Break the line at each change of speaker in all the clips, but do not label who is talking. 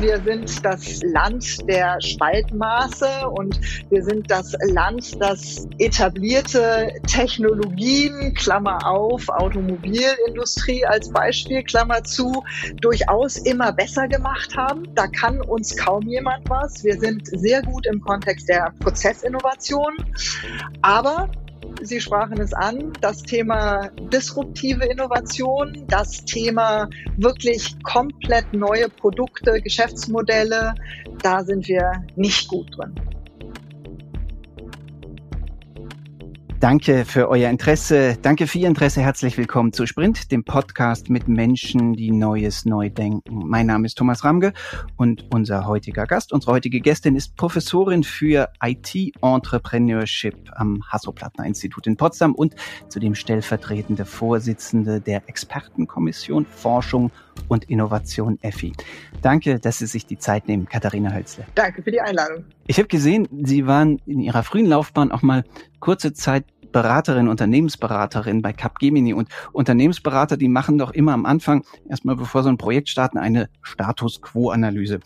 Wir sind das Land der Spaltmaße und wir sind das Land, das etablierte Technologien, Klammer auf, Automobilindustrie als Beispiel, Klammer zu, durchaus immer besser gemacht haben. Da kann uns kaum jemand was. Wir sind sehr gut im Kontext der Prozessinnovation. Aber Sie sprachen es an, das Thema disruptive Innovation, das Thema wirklich komplett neue Produkte, Geschäftsmodelle, da sind wir nicht gut drin.
Danke für euer Interesse. Danke für Ihr Interesse. Herzlich willkommen zu Sprint, dem Podcast mit Menschen, die Neues neu denken. Mein Name ist Thomas Ramge und unser heutiger Gast, unsere heutige Gästin ist Professorin für IT-Entrepreneurship am Hasso-Plattner-Institut in Potsdam und zudem stellvertretende Vorsitzende der Expertenkommission Forschung und Innovation EFI. Danke, dass Sie sich die Zeit nehmen, Katharina Hölzle.
Danke für die Einladung.
Ich habe gesehen, Sie waren in Ihrer frühen Laufbahn auch mal kurze Zeit Beraterin, Unternehmensberaterin bei Capgemini und Unternehmensberater, die machen doch immer am Anfang, erstmal bevor so ein Projekt starten, eine Status Quo-Analyse.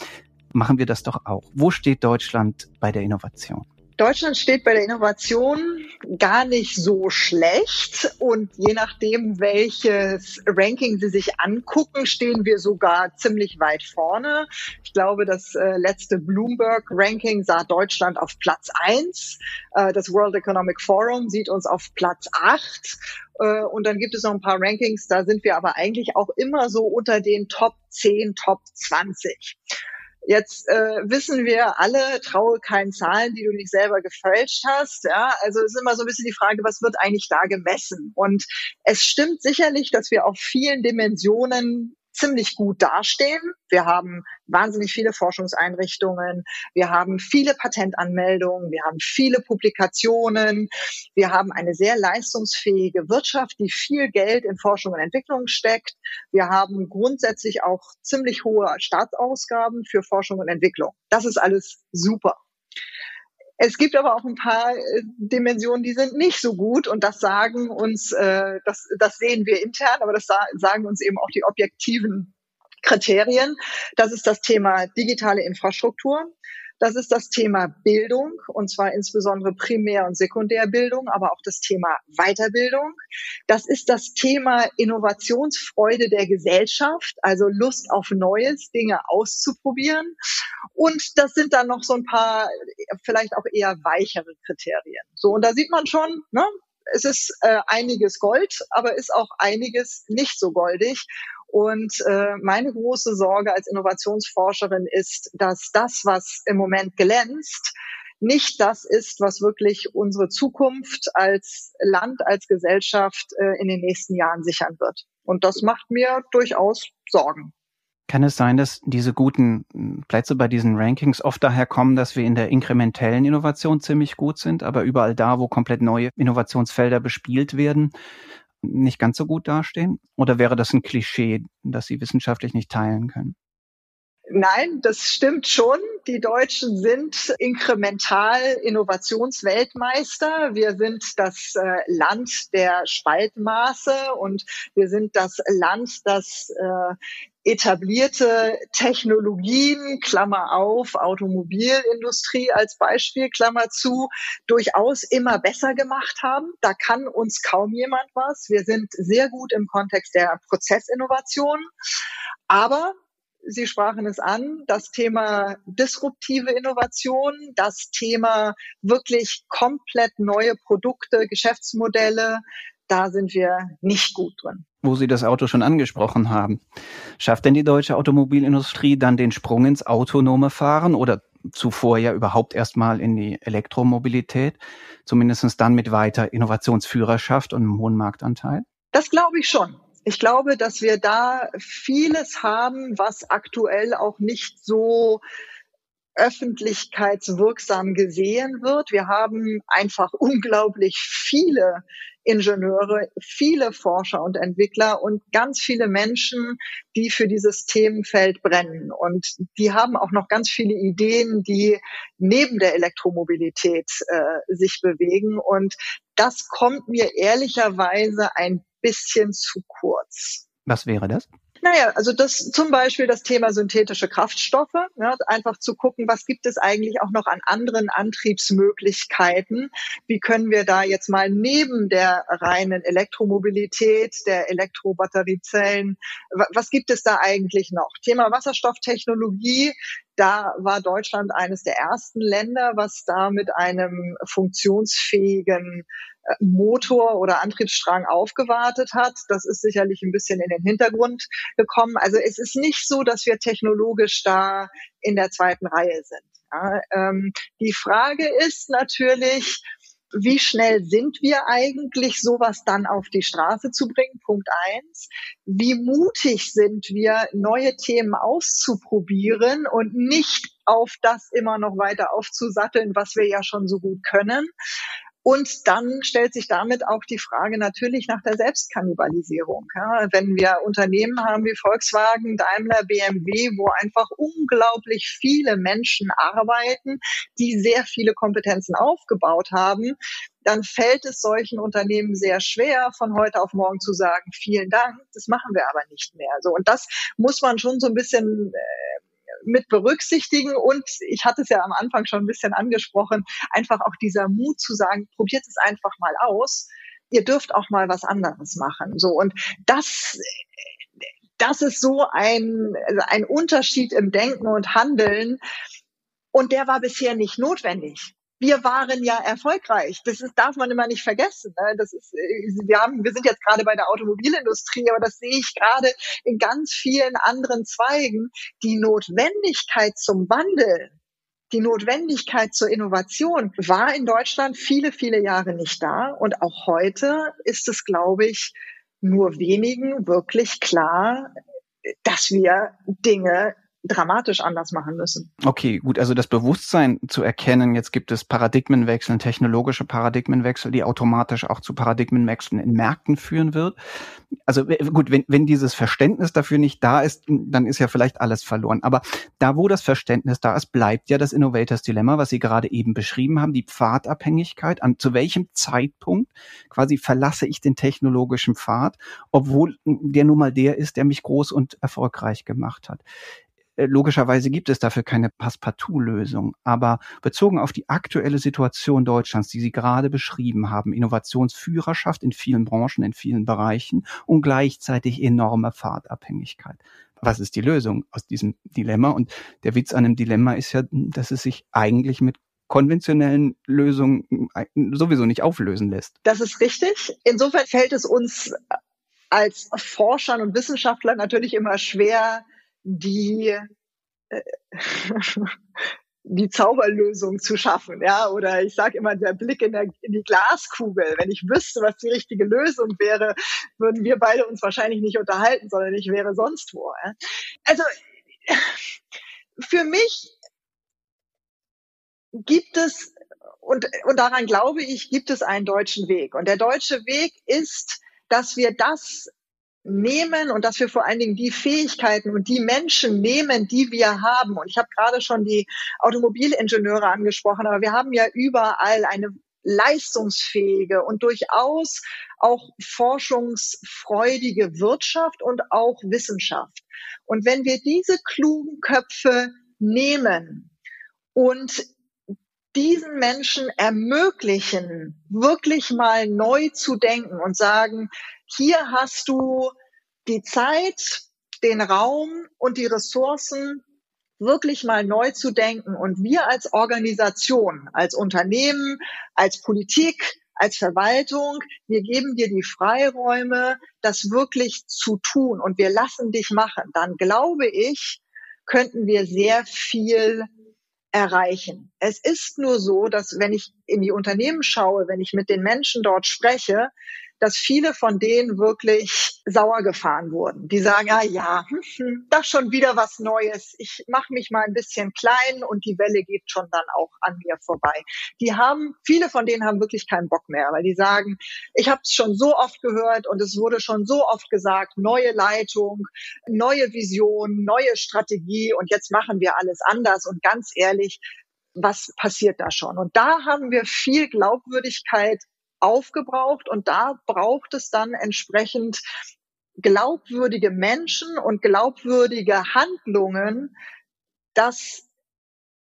Machen wir das doch auch. Wo steht Deutschland bei der Innovation?
Deutschland steht bei der Innovation gar nicht so schlecht und je nachdem, welches Ranking Sie sich angucken, stehen wir sogar ziemlich weit vorne. Ich glaube, das äh, letzte Bloomberg-Ranking sah Deutschland auf Platz eins. Äh, das World Economic Forum sieht uns auf Platz acht. Äh, und dann gibt es noch ein paar Rankings, da sind wir aber eigentlich auch immer so unter den Top 10, Top 20. Jetzt äh, wissen wir alle, traue keinen Zahlen, die du nicht selber gefälscht hast. Ja, also es ist immer so ein bisschen die Frage, was wird eigentlich da gemessen? Und es stimmt sicherlich, dass wir auf vielen Dimensionen ziemlich gut dastehen. Wir haben wahnsinnig viele Forschungseinrichtungen, wir haben viele Patentanmeldungen, wir haben viele Publikationen, wir haben eine sehr leistungsfähige Wirtschaft, die viel Geld in Forschung und Entwicklung steckt. Wir haben grundsätzlich auch ziemlich hohe Staatsausgaben für Forschung und Entwicklung. Das ist alles super. Es gibt aber auch ein paar äh, Dimensionen, die sind nicht so gut und das sagen uns, äh, das, das sehen wir intern, aber das sagen uns eben auch die objektiven Kriterien. Das ist das Thema digitale Infrastruktur. Das ist das Thema Bildung, und zwar insbesondere Primär- und Sekundärbildung, aber auch das Thema Weiterbildung. Das ist das Thema Innovationsfreude der Gesellschaft, also Lust auf Neues, Dinge auszuprobieren. Und das sind dann noch so ein paar vielleicht auch eher weichere Kriterien. So, und da sieht man schon, ne, es ist äh, einiges Gold, aber ist auch einiges nicht so goldig. Und äh, meine große Sorge als Innovationsforscherin ist, dass das, was im Moment glänzt, nicht das ist, was wirklich unsere Zukunft als Land, als Gesellschaft äh, in den nächsten Jahren sichern wird. Und das macht mir durchaus Sorgen.
Kann es sein, dass diese guten Plätze bei diesen Rankings oft daher kommen, dass wir in der inkrementellen Innovation ziemlich gut sind, aber überall da, wo komplett neue Innovationsfelder bespielt werden, nicht ganz so gut dastehen? Oder wäre das ein Klischee, das Sie wissenschaftlich nicht teilen können?
Nein, das stimmt schon. Die Deutschen sind inkremental Innovationsweltmeister. Wir sind das äh, Land der Spaltmaße und wir sind das Land, das äh, etablierte Technologien, Klammer auf, Automobilindustrie als Beispiel, Klammer zu, durchaus immer besser gemacht haben. Da kann uns kaum jemand was. Wir sind sehr gut im Kontext der Prozessinnovation. Aber Sie sprachen es an, das Thema disruptive Innovation, das Thema wirklich komplett neue Produkte, Geschäftsmodelle, da sind wir nicht gut drin.
Wo Sie das Auto schon angesprochen haben. Schafft denn die deutsche Automobilindustrie dann den Sprung ins autonome Fahren oder zuvor ja überhaupt erstmal in die Elektromobilität, zumindest dann mit weiter Innovationsführerschaft und einem hohen Marktanteil?
Das glaube ich schon. Ich glaube, dass wir da vieles haben, was aktuell auch nicht so öffentlichkeitswirksam gesehen wird. Wir haben einfach unglaublich viele Ingenieure, viele Forscher und Entwickler und ganz viele Menschen, die für dieses Themenfeld brennen. Und die haben auch noch ganz viele Ideen, die neben der Elektromobilität äh, sich bewegen. Und das kommt mir ehrlicherweise ein bisschen zu kurz.
Was wäre das?
Naja, also das zum Beispiel das Thema synthetische Kraftstoffe, ja, einfach zu gucken, was gibt es eigentlich auch noch an anderen Antriebsmöglichkeiten? Wie können wir da jetzt mal neben der reinen Elektromobilität, der Elektrobatteriezellen, was gibt es da eigentlich noch? Thema Wasserstofftechnologie, da war Deutschland eines der ersten Länder, was da mit einem funktionsfähigen äh, Motor oder Antriebsstrang aufgewartet hat. Das ist sicherlich ein bisschen in den Hintergrund gekommen. Also es ist nicht so, dass wir technologisch da in der zweiten Reihe sind. Ja, ähm, die Frage ist natürlich, wie schnell sind wir eigentlich, sowas dann auf die Straße zu bringen? Punkt eins. Wie mutig sind wir, neue Themen auszuprobieren und nicht auf das immer noch weiter aufzusatteln, was wir ja schon so gut können? Und dann stellt sich damit auch die Frage natürlich nach der Selbstkannibalisierung. Ja, wenn wir Unternehmen haben wie Volkswagen, Daimler, BMW, wo einfach unglaublich viele Menschen arbeiten, die sehr viele Kompetenzen aufgebaut haben, dann fällt es solchen Unternehmen sehr schwer, von heute auf morgen zu sagen, vielen Dank, das machen wir aber nicht mehr. So, und das muss man schon so ein bisschen äh, mit berücksichtigen. Und ich hatte es ja am Anfang schon ein bisschen angesprochen, einfach auch dieser Mut zu sagen, probiert es einfach mal aus. Ihr dürft auch mal was anderes machen. So. Und das, das ist so ein, ein Unterschied im Denken und Handeln. Und der war bisher nicht notwendig wir waren ja erfolgreich. Das ist, darf man immer nicht vergessen. Ne? Das ist, äh, wir haben, wir sind jetzt gerade bei der Automobilindustrie, aber das sehe ich gerade in ganz vielen anderen Zweigen. Die Notwendigkeit zum Wandel, die Notwendigkeit zur Innovation war in Deutschland viele, viele Jahre nicht da. Und auch heute ist es, glaube ich, nur wenigen wirklich klar, dass wir Dinge dramatisch anders machen müssen.
Okay, gut, also das Bewusstsein zu erkennen, jetzt gibt es Paradigmenwechsel, technologische Paradigmenwechsel, die automatisch auch zu Paradigmenwechseln in Märkten führen wird. Also gut, wenn, wenn dieses Verständnis dafür nicht da ist, dann ist ja vielleicht alles verloren. Aber da, wo das Verständnis da ist, bleibt ja das Innovators Dilemma, was Sie gerade eben beschrieben haben, die Pfadabhängigkeit. An zu welchem Zeitpunkt quasi verlasse ich den technologischen Pfad, obwohl der nun mal der ist, der mich groß und erfolgreich gemacht hat. Äh, logischerweise gibt es dafür keine Passepartout-Lösung. Aber bezogen auf die aktuelle Situation Deutschlands, die Sie gerade beschrieben haben, Innovationsführerschaft in vielen Branchen, in vielen Bereichen und gleichzeitig enorme Fahrtabhängigkeit. Was ist die Lösung aus diesem Dilemma? Und der Witz an einem Dilemma ist ja, dass es sich eigentlich mit konventionellen Lösungen äh, sowieso nicht auflösen lässt.
Das ist richtig. Insofern fällt es uns als Forschern und Wissenschaftlern natürlich immer schwer, die äh, die Zauberlösung zu schaffen, ja, oder ich sage immer der Blick in, der, in die Glaskugel. Wenn ich wüsste, was die richtige Lösung wäre, würden wir beide uns wahrscheinlich nicht unterhalten, sondern ich wäre sonst wo. Ja? Also für mich gibt es und und daran glaube ich, gibt es einen deutschen Weg und der deutsche Weg ist, dass wir das nehmen und dass wir vor allen Dingen die Fähigkeiten und die Menschen nehmen, die wir haben. Und ich habe gerade schon die Automobilingenieure angesprochen, aber wir haben ja überall eine leistungsfähige und durchaus auch forschungsfreudige Wirtschaft und auch Wissenschaft. Und wenn wir diese klugen Köpfe nehmen und diesen Menschen ermöglichen, wirklich mal neu zu denken und sagen, hier hast du die Zeit, den Raum und die Ressourcen, wirklich mal neu zu denken. Und wir als Organisation, als Unternehmen, als Politik, als Verwaltung, wir geben dir die Freiräume, das wirklich zu tun und wir lassen dich machen. Dann glaube ich, könnten wir sehr viel erreichen. Es ist nur so, dass wenn ich in die Unternehmen schaue, wenn ich mit den Menschen dort spreche, dass viele von denen wirklich sauer gefahren wurden. Die sagen, ah ja, hm, hm, das schon wieder was Neues. Ich mache mich mal ein bisschen klein und die Welle geht schon dann auch an mir vorbei. Die haben, viele von denen haben wirklich keinen Bock mehr, weil die sagen, ich habe es schon so oft gehört und es wurde schon so oft gesagt, neue Leitung, neue Vision, neue Strategie und jetzt machen wir alles anders. Und ganz ehrlich, was passiert da schon? Und da haben wir viel Glaubwürdigkeit aufgebraucht und da braucht es dann entsprechend glaubwürdige Menschen und glaubwürdige Handlungen, dass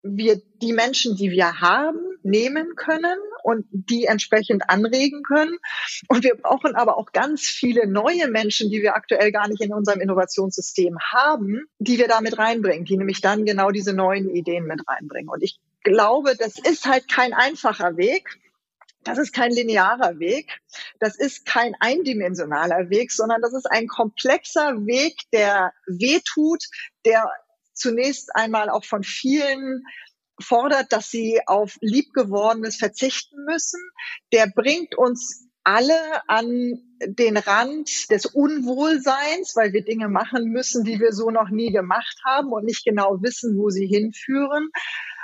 wir die Menschen, die wir haben, nehmen können und die entsprechend anregen können. Und wir brauchen aber auch ganz viele neue Menschen, die wir aktuell gar nicht in unserem Innovationssystem haben, die wir da mit reinbringen, die nämlich dann genau diese neuen Ideen mit reinbringen. Und ich glaube, das ist halt kein einfacher Weg. Das ist kein linearer Weg, das ist kein eindimensionaler Weg, sondern das ist ein komplexer Weg, der wehtut, der zunächst einmal auch von vielen fordert, dass sie auf liebgewordenes verzichten müssen. Der bringt uns alle an den Rand des Unwohlseins, weil wir Dinge machen müssen, die wir so noch nie gemacht haben und nicht genau wissen, wo sie hinführen.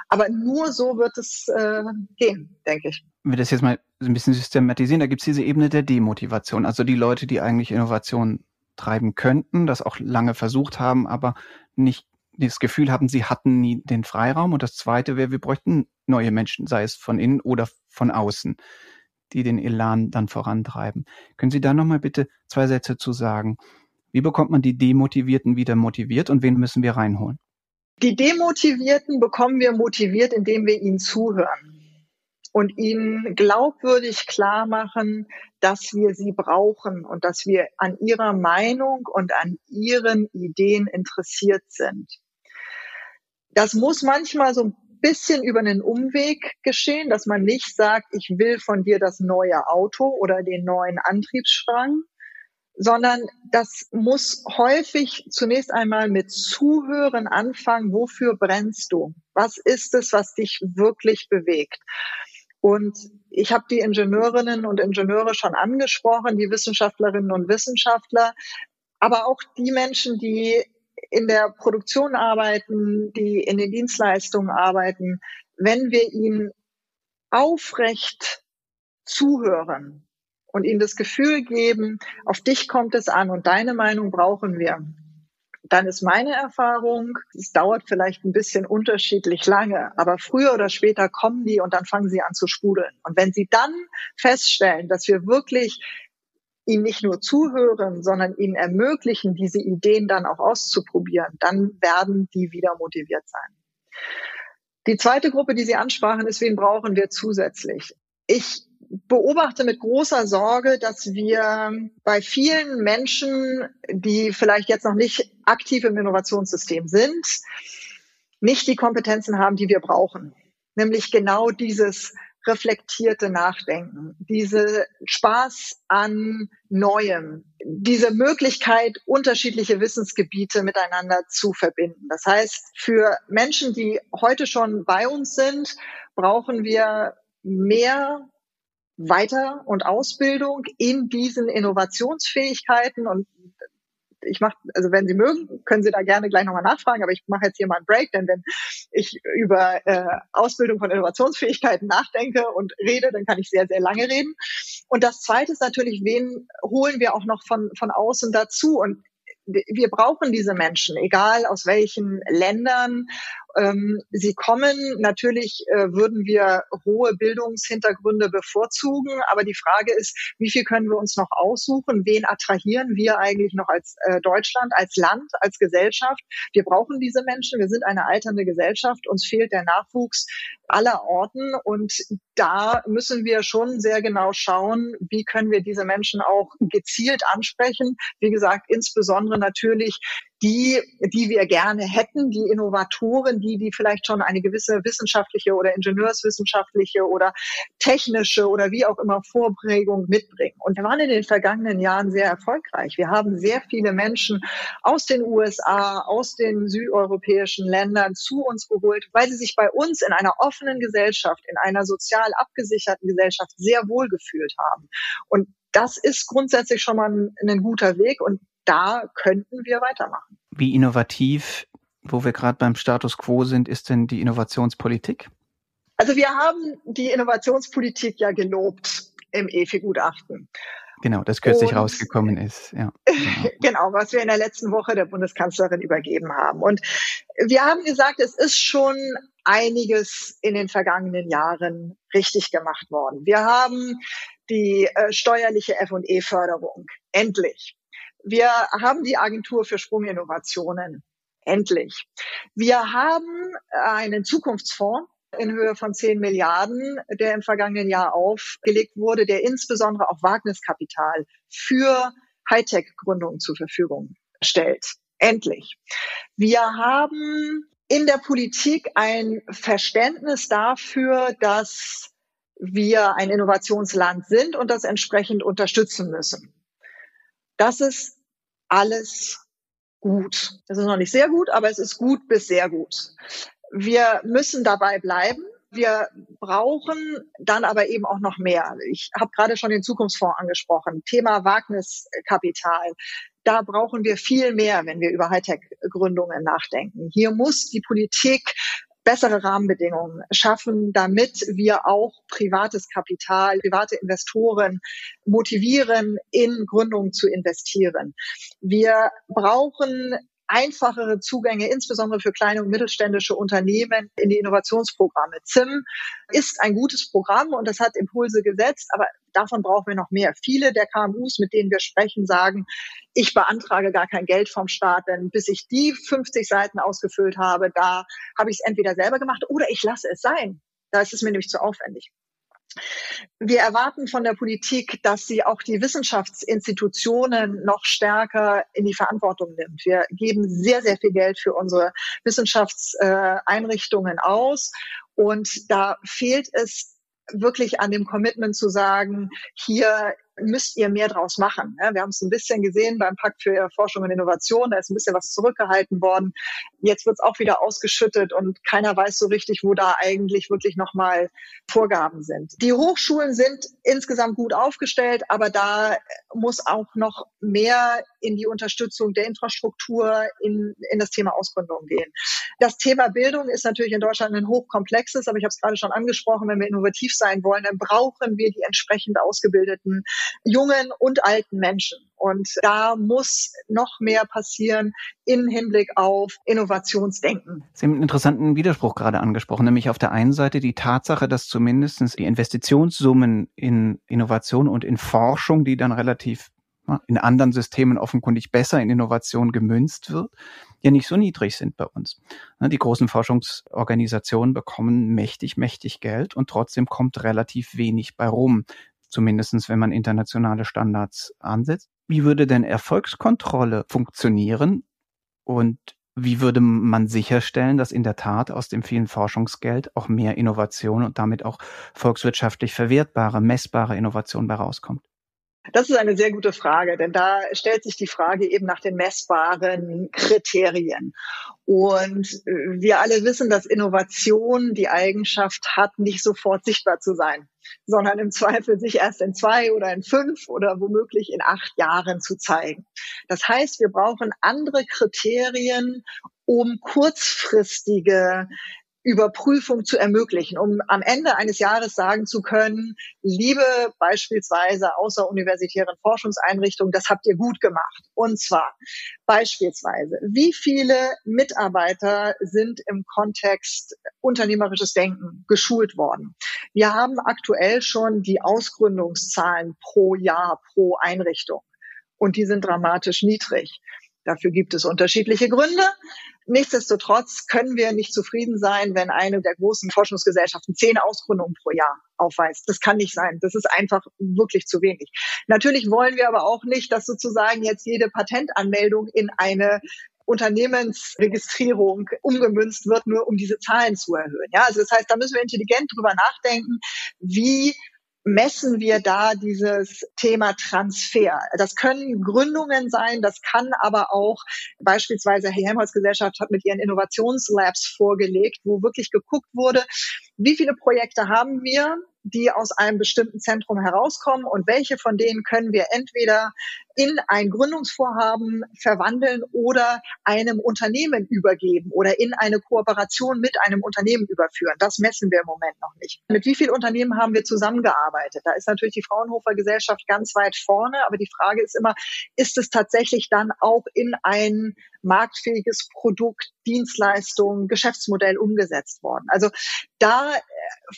Aber nur so wird es äh, gehen, denke ich.
Wenn wir das jetzt mal ein bisschen systematisieren, da gibt es diese Ebene der Demotivation. Also die Leute, die eigentlich Innovation treiben könnten, das auch lange versucht haben, aber nicht das Gefühl haben, sie hatten nie den Freiraum. Und das Zweite wäre, wir bräuchten neue Menschen, sei es von innen oder von außen, die den Elan dann vorantreiben. Können Sie da nochmal bitte zwei Sätze zu sagen? Wie bekommt man die Demotivierten wieder motiviert und wen müssen wir reinholen?
Die Demotivierten bekommen wir motiviert, indem wir ihnen zuhören und ihnen glaubwürdig klar machen, dass wir sie brauchen und dass wir an ihrer Meinung und an ihren Ideen interessiert sind. Das muss manchmal so ein bisschen über einen Umweg geschehen, dass man nicht sagt, ich will von dir das neue Auto oder den neuen Antriebsstrang, sondern das muss häufig zunächst einmal mit Zuhören anfangen. Wofür brennst du? Was ist es, was dich wirklich bewegt? Und ich habe die Ingenieurinnen und Ingenieure schon angesprochen, die Wissenschaftlerinnen und Wissenschaftler, aber auch die Menschen, die in der Produktion arbeiten, die in den Dienstleistungen arbeiten, wenn wir ihnen aufrecht zuhören und ihnen das Gefühl geben, auf dich kommt es an und deine Meinung brauchen wir, dann ist meine Erfahrung, es dauert vielleicht ein bisschen unterschiedlich lange, aber früher oder später kommen die und dann fangen sie an zu sprudeln. Und wenn sie dann feststellen, dass wir wirklich ihnen nicht nur zuhören, sondern ihnen ermöglichen, diese Ideen dann auch auszuprobieren, dann werden die wieder motiviert sein. Die zweite Gruppe, die Sie ansprachen, ist, wen brauchen wir zusätzlich? Ich beobachte mit großer Sorge, dass wir bei vielen Menschen, die vielleicht jetzt noch nicht aktiv im Innovationssystem sind, nicht die Kompetenzen haben, die wir brauchen. Nämlich genau dieses reflektierte Nachdenken, diese Spaß an Neuem, diese Möglichkeit, unterschiedliche Wissensgebiete miteinander zu verbinden. Das heißt, für Menschen, die heute schon bei uns sind, brauchen wir mehr weiter und Ausbildung in diesen Innovationsfähigkeiten und ich mache, also wenn Sie mögen, können Sie da gerne gleich nochmal nachfragen, aber ich mache jetzt hier mal einen Break, denn wenn ich über äh, Ausbildung von Innovationsfähigkeiten nachdenke und rede, dann kann ich sehr, sehr lange reden. Und das Zweite ist natürlich, wen holen wir auch noch von, von außen dazu? Und wir brauchen diese Menschen, egal aus welchen Ländern ähm, sie kommen. Natürlich äh, würden wir hohe Bildungshintergründe bevorzugen, aber die Frage ist, wie viel können wir uns noch aussuchen? Wen attrahieren wir eigentlich noch als äh, Deutschland, als Land, als Gesellschaft? Wir brauchen diese Menschen. Wir sind eine alternde Gesellschaft. Uns fehlt der Nachwuchs aller Orten und da müssen wir schon sehr genau schauen, wie können wir diese Menschen auch gezielt ansprechen. Wie gesagt, insbesondere natürlich die, die wir gerne hätten, die Innovatoren, die, die vielleicht schon eine gewisse wissenschaftliche oder ingenieurswissenschaftliche oder technische oder wie auch immer Vorprägung mitbringen. Und wir waren in den vergangenen Jahren sehr erfolgreich. Wir haben sehr viele Menschen aus den USA, aus den südeuropäischen Ländern zu uns geholt, weil sie sich bei uns in einer offenen Gesellschaft, in einer sozial abgesicherten Gesellschaft sehr wohl gefühlt haben. Und das ist grundsätzlich schon mal ein, ein guter Weg und da könnten wir weitermachen.
Wie innovativ, wo wir gerade beim Status quo sind, ist denn die Innovationspolitik?
Also wir haben die Innovationspolitik ja gelobt im EFI-Gutachten.
Genau, das kürzlich und, rausgekommen ist.
Ja, genau. genau, was wir in der letzten Woche der Bundeskanzlerin übergeben haben. Und wir haben gesagt, es ist schon einiges in den vergangenen Jahren richtig gemacht worden. Wir haben die äh, steuerliche F&E-Förderung endlich Wir haben die Agentur für Sprunginnovationen. Endlich. Wir haben einen Zukunftsfonds in Höhe von 10 Milliarden, der im vergangenen Jahr aufgelegt wurde, der insbesondere auch Wagniskapital für Hightech-Gründungen zur Verfügung stellt. Endlich. Wir haben in der Politik ein Verständnis dafür, dass wir ein Innovationsland sind und das entsprechend unterstützen müssen. Das ist alles gut. Es ist noch nicht sehr gut, aber es ist gut bis sehr gut. Wir müssen dabei bleiben. Wir brauchen dann aber eben auch noch mehr. Ich habe gerade schon den Zukunftsfonds angesprochen. Thema Wagniskapital. Da brauchen wir viel mehr, wenn wir über Hightech-Gründungen nachdenken. Hier muss die Politik bessere Rahmenbedingungen schaffen, damit wir auch privates Kapital, private Investoren motivieren, in Gründungen zu investieren. Wir brauchen einfachere Zugänge, insbesondere für kleine und mittelständische Unternehmen in die Innovationsprogramme. ZIM ist ein gutes Programm und das hat Impulse gesetzt, aber davon brauchen wir noch mehr. Viele der KMUs, mit denen wir sprechen, sagen, ich beantrage gar kein Geld vom Staat, denn bis ich die 50 Seiten ausgefüllt habe, da habe ich es entweder selber gemacht oder ich lasse es sein. Da ist es mir nämlich zu aufwendig. Wir erwarten von der Politik, dass sie auch die Wissenschaftsinstitutionen noch stärker in die Verantwortung nimmt. Wir geben sehr, sehr viel Geld für unsere Wissenschaftseinrichtungen aus. Und da fehlt es wirklich an dem Commitment zu sagen, hier müsst ihr mehr draus machen. Wir haben es ein bisschen gesehen beim Pakt für Forschung und Innovation, da ist ein bisschen was zurückgehalten worden. Jetzt wird es auch wieder ausgeschüttet und keiner weiß so richtig, wo da eigentlich wirklich nochmal Vorgaben sind. Die Hochschulen sind insgesamt gut aufgestellt, aber da muss auch noch mehr in die Unterstützung der Infrastruktur in, in das Thema Ausgründung gehen. Das Thema Bildung ist natürlich in Deutschland ein hochkomplexes, aber ich habe es gerade schon angesprochen, wenn wir innovativ sein wollen, dann brauchen wir die entsprechend ausgebildeten jungen und alten Menschen. Und da muss noch mehr passieren im Hinblick auf Innovationsdenken.
Sie haben einen interessanten Widerspruch gerade angesprochen, nämlich auf der einen Seite die Tatsache, dass zumindest die Investitionssummen in Innovation und in Forschung, die dann relativ in anderen Systemen offenkundig besser in Innovation gemünzt wird, ja nicht so niedrig sind bei uns. Die großen Forschungsorganisationen bekommen mächtig, mächtig Geld und trotzdem kommt relativ wenig bei rum zumindestens wenn man internationale Standards ansetzt. Wie würde denn Erfolgskontrolle funktionieren und wie würde man sicherstellen, dass in der Tat aus dem vielen Forschungsgeld auch mehr Innovation und damit auch volkswirtschaftlich verwertbare, messbare Innovation bei rauskommt?
Das ist eine sehr gute Frage, denn da stellt sich die Frage eben nach den messbaren Kriterien. Und äh, wir alle wissen, dass Innovation die Eigenschaft hat, nicht sofort sichtbar zu sein, sondern im Zweifel sich erst in zwei oder in fünf oder womöglich in acht Jahren zu zeigen. Das heißt, wir brauchen andere Kriterien, um kurzfristige Überprüfung zu ermöglichen, um am Ende eines Jahres sagen zu können, liebe beispielsweise außeruniversitären Forschungseinrichtungen, das habt ihr gut gemacht. Und zwar beispielsweise, wie viele Mitarbeiter sind im Kontext unternehmerisches Denken geschult worden? Wir haben aktuell schon die Ausgründungszahlen pro Jahr, pro Einrichtung. Und die sind dramatisch niedrig. Dafür gibt es unterschiedliche Gründe. Nichtsdestotrotz können wir nicht zufrieden sein, wenn eine der großen Forschungsgesellschaften zehn Ausgründungen pro Jahr aufweist. Das kann nicht sein. Das ist einfach wirklich zu wenig. Natürlich wollen wir aber auch nicht, dass sozusagen jetzt jede Patentanmeldung in eine Unternehmensregistrierung umgemünzt wird, nur um diese Zahlen zu erhöhen. Ja, also das heißt, da müssen wir intelligent drüber nachdenken, wie messen wir da dieses Thema Transfer. Das können Gründungen sein, das kann aber auch beispielsweise die Helmholtz Gesellschaft hat mit ihren Innovationslabs vorgelegt, wo wirklich geguckt wurde, wie viele Projekte haben wir, die aus einem bestimmten Zentrum herauskommen und welche von denen können wir entweder in ein Gründungsvorhaben verwandeln oder einem Unternehmen übergeben oder in eine Kooperation mit einem Unternehmen überführen. Das messen wir im Moment noch nicht. Mit wie vielen Unternehmen haben wir zusammengearbeitet? Da ist natürlich die Fraunhofer Gesellschaft ganz weit vorne, aber die Frage ist immer, ist es tatsächlich dann auch in ein marktfähiges Produkt, Dienstleistung, Geschäftsmodell umgesetzt worden? Also da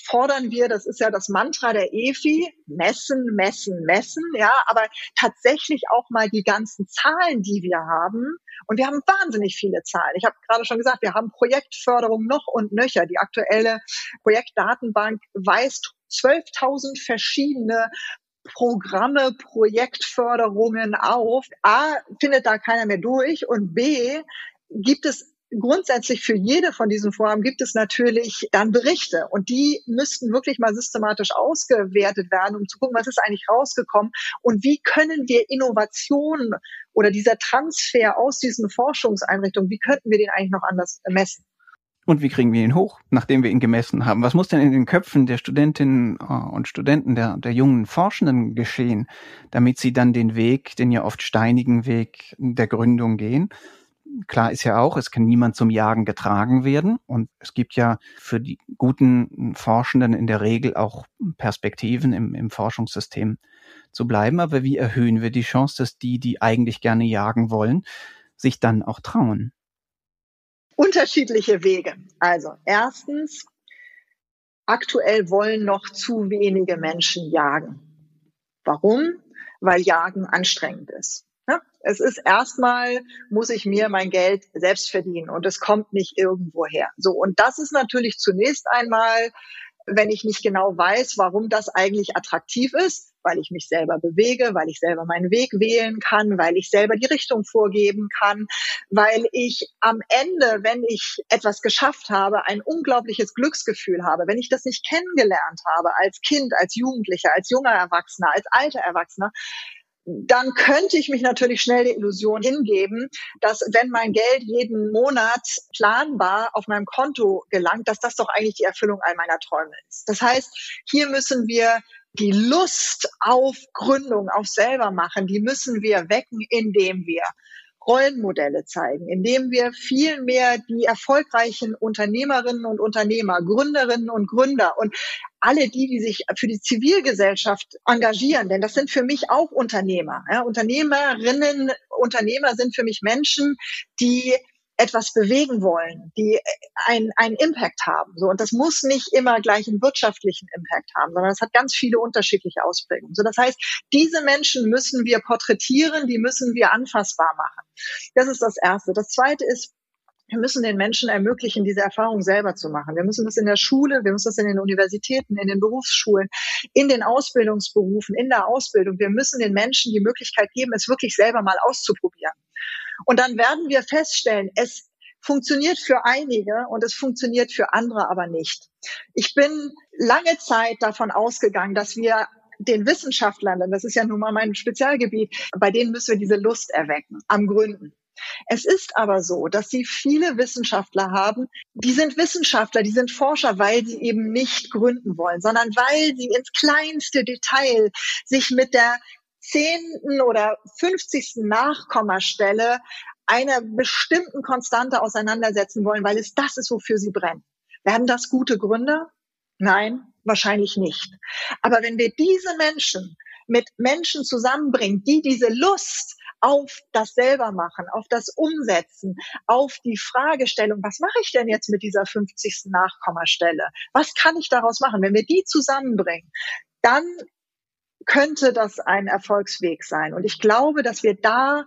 fordern wir, das ist ja das Mantra der EFI, messen, messen, messen, ja, aber tatsächlich auch mal die ganzen Zahlen, die wir haben. Und wir haben wahnsinnig viele Zahlen. Ich habe gerade schon gesagt, wir haben Projektförderung noch und nöcher. Die aktuelle Projektdatenbank weist 12.000 verschiedene Programme, Projektförderungen auf. A, findet da keiner mehr durch und B, gibt es grundsätzlich für jede von diesen Vorhaben gibt es natürlich dann Berichte und die müssten wirklich mal systematisch ausgewertet werden, um zu gucken, was ist eigentlich rausgekommen und wie können wir Innovationen oder dieser Transfer aus diesen Forschungseinrichtungen, wie könnten wir den eigentlich noch anders messen?
Und wie kriegen wir ihn hoch, nachdem wir ihn gemessen haben? Was muss denn in den Köpfen der Studentinnen äh, und Studenten, der, der jungen Forschenden geschehen, damit sie dann den Weg, den ja oft steinigen Weg der Gründung gehen? Klar ist ja auch, es kann niemand zum Jagen getragen werden. Und es gibt ja für die guten Forschenden in der Regel auch Perspektiven im, im Forschungssystem zu bleiben. Aber wie erhöhen wir die Chance, dass die, die eigentlich gerne jagen wollen, sich dann auch trauen?
unterschiedliche Wege. Also erstens, aktuell wollen noch zu wenige Menschen jagen. Warum? Weil Jagen anstrengend ist. Ja, es ist erstmal, muss ich mir mein Geld selbst verdienen und es kommt nicht irgendwo her. So, und das ist natürlich zunächst einmal, wenn ich nicht genau weiß, warum das eigentlich attraktiv ist, weil ich mich selber bewege, weil ich selber meinen Weg wählen kann, weil ich selber die Richtung vorgeben kann, weil ich am Ende, wenn ich etwas geschafft habe, ein unglaubliches Glücksgefühl habe. Wenn ich das nicht kennengelernt habe als Kind, als Jugendlicher, als junger Erwachsener, als alter Erwachsener, dann könnte ich mich natürlich schnell der Illusion hingeben, dass wenn mein Geld jeden Monat planbar auf meinem Konto gelangt, dass das doch eigentlich die Erfüllung all meiner Träume ist. Das heißt, hier müssen wir die Lust auf Gründung, auf selber machen, die müssen wir wecken, indem wir Rollenmodelle zeigen, indem wir viel mehr die erfolgreichen Unternehmerinnen und Unternehmer, Gründerinnen und Gründer und alle die, die sich für die Zivilgesellschaft engagieren, denn das sind für mich auch Unternehmer. Ja, Unternehmerinnen, Unternehmer sind für mich Menschen, die etwas bewegen wollen, die einen, einen Impact haben. So, und das muss nicht immer gleich einen wirtschaftlichen Impact haben, sondern es hat ganz viele unterschiedliche Ausprägungen. So, das heißt, diese Menschen müssen wir porträtieren, die müssen wir anfassbar machen. Das ist das Erste. Das Zweite ist, wir müssen den Menschen ermöglichen, diese Erfahrung selber zu machen. Wir müssen das in der Schule, wir müssen das in den Universitäten, in den Berufsschulen, in den Ausbildungsberufen, in der Ausbildung. Wir müssen den Menschen die Möglichkeit geben, es wirklich selber mal auszuprobieren. Und dann werden wir feststellen, es funktioniert für einige und es funktioniert für andere aber nicht. Ich bin lange Zeit davon ausgegangen, dass wir den Wissenschaftlern, denn das ist ja nun mal mein Spezialgebiet, bei denen müssen wir diese Lust erwecken am Gründen. Es ist aber so, dass sie viele Wissenschaftler haben, die sind Wissenschaftler, die sind Forscher, weil sie eben nicht gründen wollen, sondern weil sie ins kleinste Detail sich mit der zehnten oder fünfzigsten Nachkommastelle einer bestimmten Konstante auseinandersetzen wollen, weil es das ist, wofür sie brennen. Werden das gute Gründer? Nein, wahrscheinlich nicht. Aber wenn wir diese Menschen mit Menschen zusammenbringen, die diese Lust auf das selber machen, auf das Umsetzen, auf die Fragestellung, was mache ich denn jetzt mit dieser 50. Nachkommastelle? Was kann ich daraus machen? Wenn wir die zusammenbringen, dann könnte das ein Erfolgsweg sein. Und ich glaube, dass wir da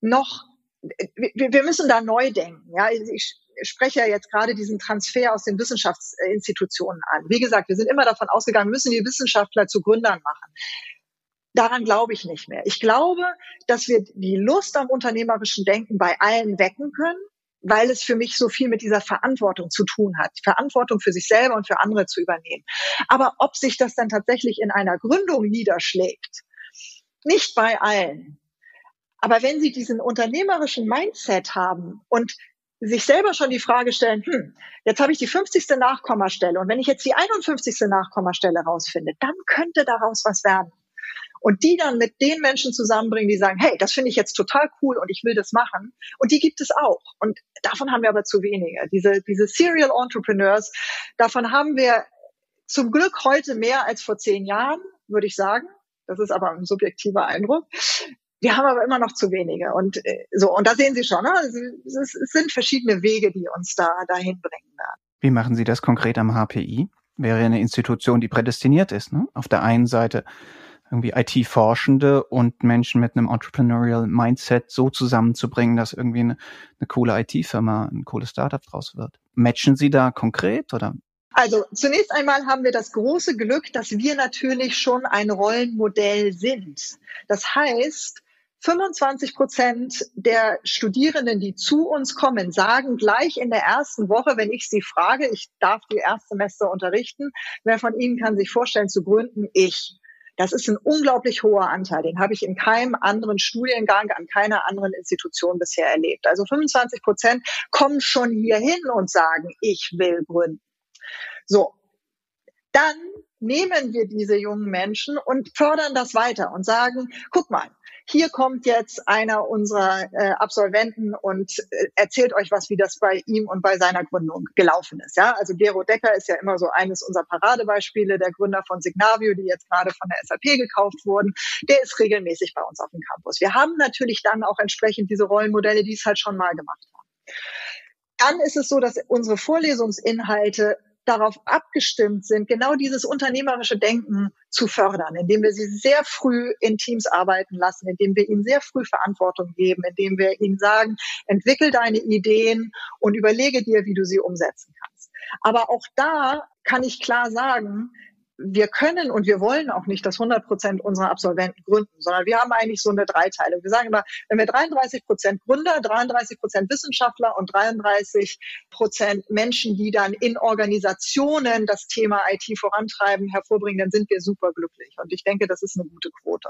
noch, wir, wir müssen da neu denken. Ja, ich spreche ja jetzt gerade diesen Transfer aus den Wissenschaftsinstitutionen an. Wie gesagt, wir sind immer davon ausgegangen, müssen die Wissenschaftler zu Gründern machen. Daran glaube ich nicht mehr. Ich glaube, dass wir die Lust am unternehmerischen Denken bei allen wecken können weil es für mich so viel mit dieser Verantwortung zu tun hat. Verantwortung für sich selber und für andere zu übernehmen. Aber ob sich das dann tatsächlich in einer Gründung niederschlägt, nicht bei allen. Aber wenn Sie diesen unternehmerischen Mindset haben und sich selber schon die Frage stellen, hm, jetzt habe ich die 50. Nachkommastelle und wenn ich jetzt die 51. Nachkommastelle rausfinde, dann könnte daraus was werden und die dann mit den Menschen zusammenbringen, die sagen, hey, das finde ich jetzt total cool und ich will das machen. Und die gibt es auch. Und davon haben wir aber zu wenige. Diese, diese Serial Entrepreneurs, davon haben wir zum Glück heute mehr als vor zehn Jahren, würde ich sagen. Das ist aber ein subjektiver Eindruck. Wir haben aber immer noch zu wenige. Und äh, so, und da sehen Sie schon, ne? es, sind verschiedene Wege, die uns da dahin bringen werden.
Wie machen Sie das konkret am HPI? wäre eine Institution, die prädestiniert ist. Ne? Auf der einen Seite irgendwie IT-Forschende und Menschen mit einem Entrepreneurial Mindset so zusammenzubringen, dass irgendwie eine, eine coole IT-Firma, ein cooles Startup draus wird. Matchen Sie da konkret oder?
Also zunächst einmal haben wir das große Glück, dass wir natürlich schon ein Rollenmodell sind. Das heißt, 25 Prozent der Studierenden, die zu uns kommen, sagen gleich in der ersten Woche, wenn ich sie frage, ich darf die Erstsemester unterrichten, wer von Ihnen kann sich vorstellen zu gründen? Ich. Das ist ein unglaublich hoher Anteil. Den habe ich in keinem anderen Studiengang, an keiner anderen Institution bisher erlebt. Also 25 Prozent kommen schon hier hin und sagen, ich will gründen. So. Dann nehmen wir diese jungen Menschen und fördern das weiter und sagen, guck mal, hier kommt jetzt einer unserer äh, Absolventen und äh, erzählt euch was, wie das bei ihm und bei seiner Gründung gelaufen ist. Ja, also Gero Decker ist ja immer so eines unserer Paradebeispiele, der Gründer von Signavio, die jetzt gerade von der SAP gekauft wurden. Der ist regelmäßig bei uns auf dem Campus. Wir haben natürlich dann auch entsprechend diese Rollenmodelle, die es halt schon mal gemacht haben. Dann ist es so, dass unsere Vorlesungsinhalte darauf abgestimmt sind, genau dieses unternehmerische Denken zu fördern, indem wir sie sehr früh in Teams arbeiten lassen, indem wir ihnen sehr früh Verantwortung geben, indem wir ihnen sagen, entwickel deine Ideen und überlege dir, wie du sie umsetzen kannst. Aber auch da kann ich klar sagen, wir können und wir wollen auch nicht, dass 100 Prozent unserer Absolventen gründen, sondern wir haben eigentlich so eine Dreiteilung. Wir sagen immer, wenn wir 33 Prozent Gründer, 33 Prozent Wissenschaftler und 33 Prozent Menschen, die dann in Organisationen das Thema IT vorantreiben, hervorbringen, dann sind wir super glücklich. Und ich denke, das ist eine gute Quote.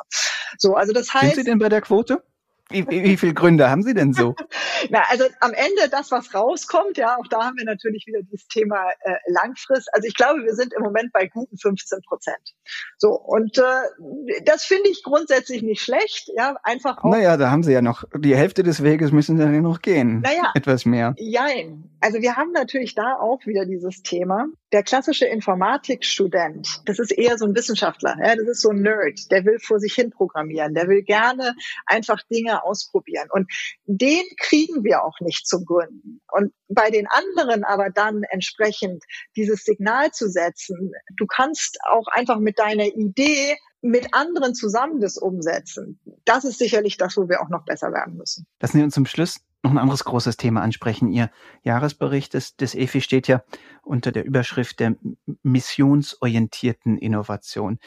So, also das heißt. Sind Sie denn bei der Quote? Wie, wie, wie viele Gründe haben Sie denn so?
Na, also am Ende das, was rauskommt, ja, auch da haben wir natürlich wieder dieses Thema äh, Langfrist. Also ich glaube, wir sind im Moment bei guten 15 Prozent. So, und äh, das finde ich grundsätzlich nicht schlecht, ja, einfach
auch. Naja, da haben Sie ja noch, die Hälfte des Weges müssen Sie ja noch gehen. Naja. Etwas mehr.
Jein. Also wir haben natürlich da auch wieder dieses Thema. Der klassische Informatikstudent, das ist eher so ein Wissenschaftler, ja, das ist so ein Nerd, der will vor sich hin programmieren, der will gerne einfach Dinge ausprobieren. Und den kriegen wir auch nicht zum Gründen. Und bei den anderen aber dann entsprechend dieses Signal zu setzen, du kannst auch einfach mit deiner Idee mit anderen zusammen das umsetzen. Das ist sicherlich das, wo wir auch noch besser werden müssen.
Lassen Sie uns zum Schluss noch ein anderes großes Thema ansprechen. Ihr Jahresbericht des, des EFI steht ja unter der Überschrift der missionsorientierten Innovation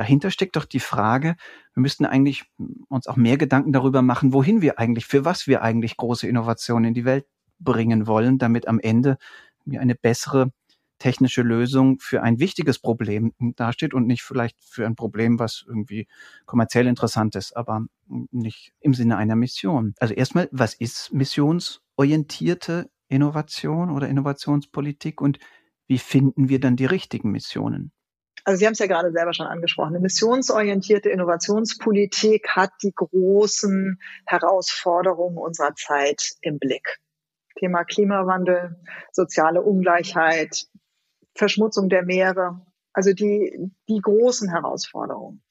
dahinter steckt doch die Frage, wir müssten eigentlich uns auch mehr Gedanken darüber machen, wohin wir eigentlich, für was wir eigentlich große Innovationen in die Welt bringen wollen, damit am Ende wir eine bessere technische Lösung für ein wichtiges Problem dasteht und nicht vielleicht für ein Problem, was irgendwie kommerziell interessant ist, aber nicht im Sinne einer Mission. Also erstmal, was ist missionsorientierte Innovation oder Innovationspolitik und wie finden wir dann die richtigen Missionen?
also Sie haben es ja gerade selber schon angesprochen, eine missionsorientierte Innovationspolitik hat die großen Herausforderungen unserer Zeit im Blick. Thema Klimawandel, soziale Ungleichheit, Verschmutzung der Meere, also die, die großen Herausforderungen.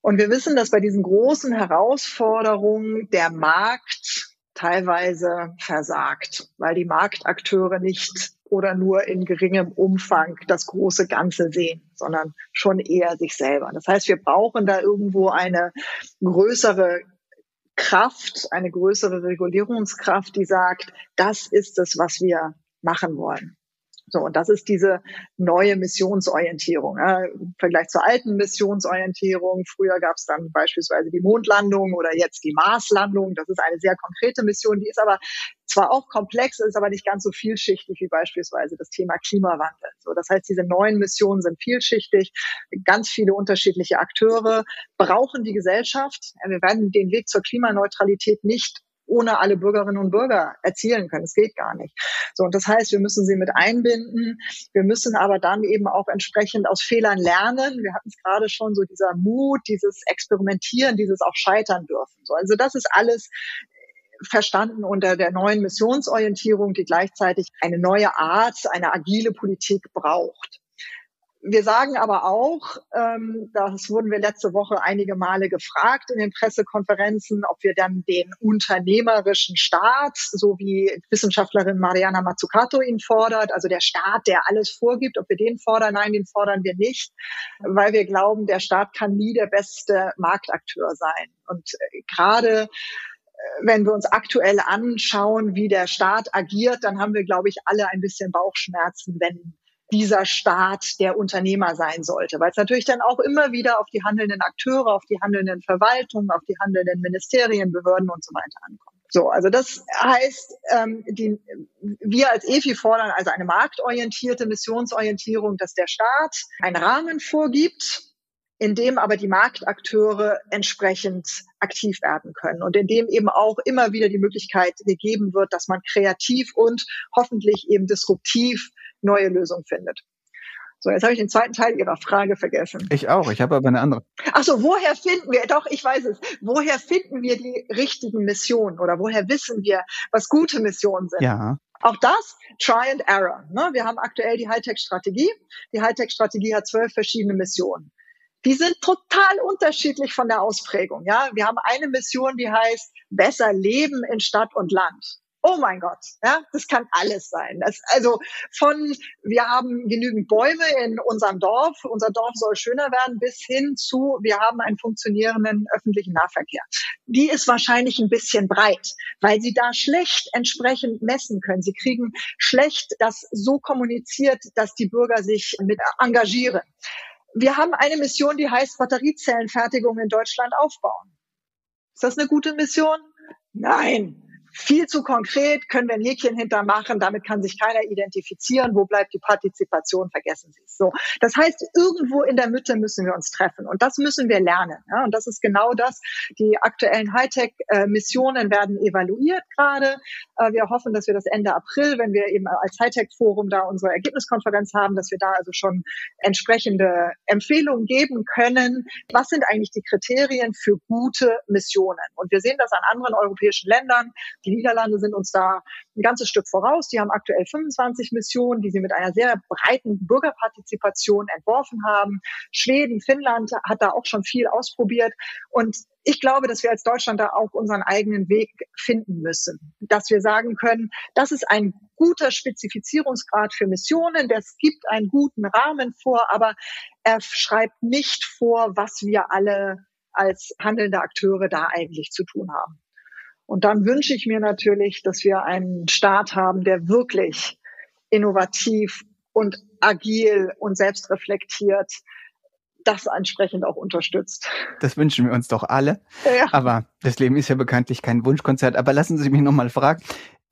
Und wir wissen, dass bei diesen großen Herausforderungen der Markt teilweise versagt, weil die Marktakteure nicht oder nur in geringem Umfang das große Ganze sehen, sondern schon eher sich selber. Das heißt, wir brauchen da irgendwo eine größere Kraft, eine größere Regulierungskraft, die sagt, das ist es, was wir machen wollen. So, und das ist diese neue Missionsorientierung. Ja, Im Vergleich zur alten Missionsorientierung. Früher gab es dann beispielsweise die Mondlandung oder jetzt die Marslandung. Das ist eine sehr konkrete Mission, die ist aber zwar auch komplex, ist aber nicht ganz so vielschichtig wie beispielsweise das Thema Klimawandel. So, das heißt, diese neuen Missionen sind vielschichtig. Ganz viele unterschiedliche Akteure brauchen die Gesellschaft. Wir werden den Weg zur Klimaneutralität nicht ohne alle Bürgerinnen und Bürger erzielen können. Es geht gar nicht. So, und das heißt, wir müssen sie mit einbinden. Wir müssen aber dann eben auch entsprechend aus Fehlern lernen. Wir hatten es gerade schon, so dieser Mut, dieses Experimentieren, dieses auch scheitern dürfen. So, also das ist alles verstanden unter der neuen Missionsorientierung, die gleichzeitig eine neue Art, eine agile Politik braucht. Wir sagen aber auch, ähm, das wurden wir letzte Woche einige Male gefragt in den Pressekonferenzen, ob wir dann den unternehmerischen Staat, so wie Wissenschaftlerin Mariana Mazzucato ihn fordert, also der Staat, der alles vorgibt, ob wir den fordern. Nein, den fordern wir nicht, weil wir glauben, der Staat kann nie der beste Marktakteur sein. Und äh, gerade äh, wenn wir uns aktuell anschauen, wie der Staat agiert, dann haben wir, glaube ich, alle ein bisschen Bauchschmerzen, wenn dieser Staat der Unternehmer sein sollte, weil es natürlich dann auch immer wieder auf die handelnden Akteure, auf die handelnden Verwaltungen, auf die handelnden Ministerien, Behörden und so weiter ankommt. So, also das heißt, ähm, die, wir als EFI fordern also eine marktorientierte Missionsorientierung, dass der Staat einen Rahmen vorgibt, in dem aber die Marktakteure entsprechend aktiv werden können und in dem eben auch immer wieder die Möglichkeit gegeben wird, dass man kreativ und hoffentlich eben disruptiv neue Lösungen findet. So, jetzt habe ich den zweiten Teil Ihrer Frage vergessen.
Ich auch, ich habe aber eine andere.
Ach so, woher finden wir, doch, ich weiß es, woher finden wir die richtigen Missionen oder woher wissen wir, was gute Missionen sind?
Ja.
Auch das, Try and Error. Ne? Wir haben aktuell die Hightech-Strategie. Die Hightech-Strategie hat zwölf verschiedene Missionen. Die sind total unterschiedlich von der Ausprägung. Ja, wir haben eine Mission, die heißt besser leben in Stadt und Land oh mein Gott, ja, das kann alles sein. Das, also von, wir haben genügend Bäume in unserem Dorf, unser Dorf soll schöner werden, bis hin zu, wir haben einen funktionierenden öffentlichen Nahverkehr. Die ist wahrscheinlich ein bisschen breit, weil sie da schlecht entsprechend messen können. Sie kriegen schlecht das so kommuniziert, dass die Bürger sich mit engagieren. Wir haben eine Mission, die heißt Batteriezellenfertigung in Deutschland aufbauen. Ist das eine gute Mission? Nein viel zu konkret, können wir ein Häkchen hintermachen, damit kann sich keiner identifizieren, wo bleibt die Partizipation, vergessen Sie es. So, das heißt, irgendwo in der Mitte müssen wir uns treffen und das müssen wir lernen. Ja? Und das ist genau das. Die aktuellen Hightech-Missionen werden evaluiert gerade. Äh, wir hoffen, dass wir das Ende April, wenn wir eben als Hightech-Forum da unsere Ergebniskonferenz haben, dass wir da also schon entsprechende Empfehlungen geben können. Was sind eigentlich die Kriterien für gute Missionen? Und wir sehen das an anderen europäischen Ländern. Die Niederlande sind uns da ein ganzes Stück voraus. Die haben aktuell 25 Missionen, die sie mit einer sehr breiten Bürgerpartizipation entworfen haben. Schweden, Finnland hat da auch schon viel ausprobiert. Und ich glaube, dass wir als Deutschland da auch unseren eigenen Weg finden müssen, dass wir sagen können, das ist ein guter Spezifizierungsgrad für Missionen, das gibt einen guten Rahmen vor, aber er schreibt nicht vor, was wir alle als handelnde Akteure da eigentlich zu tun haben. Und dann wünsche ich mir natürlich, dass wir einen Staat haben, der wirklich innovativ und agil und selbstreflektiert das entsprechend auch unterstützt.
Das wünschen wir uns doch alle. Ja. Aber das Leben ist ja bekanntlich kein Wunschkonzert. Aber lassen Sie mich noch mal fragen,